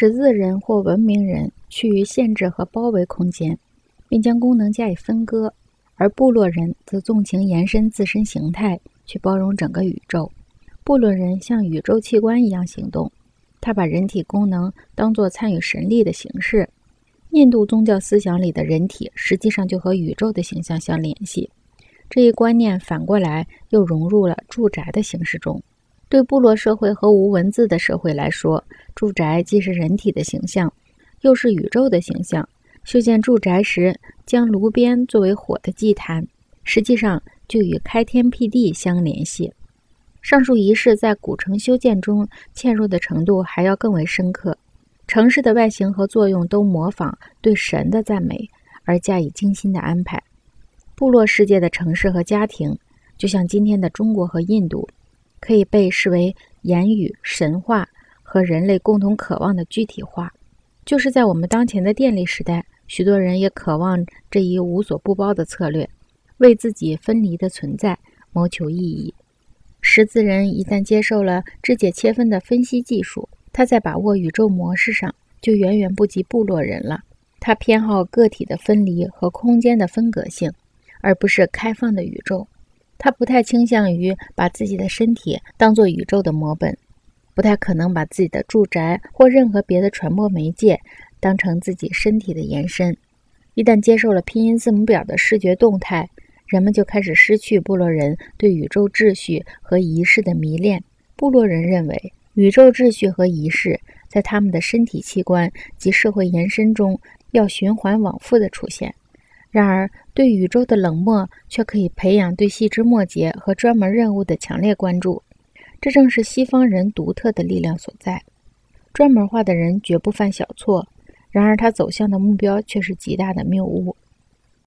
识字人或文明人趋于限制和包围空间，并将功能加以分割；而部落人则纵情延伸自身形态，去包容整个宇宙。部落人像宇宙器官一样行动，他把人体功能当作参与神力的形式。印度宗教思想里的人体实际上就和宇宙的形象相联系。这一观念反过来又融入了住宅的形式中。对部落社会和无文字的社会来说，住宅既是人体的形象，又是宇宙的形象。修建住宅时，将炉边作为火的祭坛，实际上就与开天辟地相联系。上述仪式在古城修建中嵌入的程度还要更为深刻。城市的外形和作用都模仿对神的赞美而加以精心的安排。部落世界的城市和家庭，就像今天的中国和印度。可以被视为言语神话和人类共同渴望的具体化。就是在我们当前的电力时代，许多人也渴望这一无所不包的策略，为自己分离的存在谋求意义。识字人一旦接受了肢解切分的分析技术，他在把握宇宙模式上就远远不及部落人了。他偏好个体的分离和空间的分隔性，而不是开放的宇宙。他不太倾向于把自己的身体当做宇宙的模本，不太可能把自己的住宅或任何别的传播媒介当成自己身体的延伸。一旦接受了拼音字母表的视觉动态，人们就开始失去部落人对宇宙秩序和仪式的迷恋。部落人认为，宇宙秩序和仪式在他们的身体器官及社会延伸中要循环往复的出现。然而，对宇宙的冷漠却可以培养对细枝末节和专门任务的强烈关注。这正是西方人独特的力量所在。专门化的人绝不犯小错，然而他走向的目标却是极大的谬误。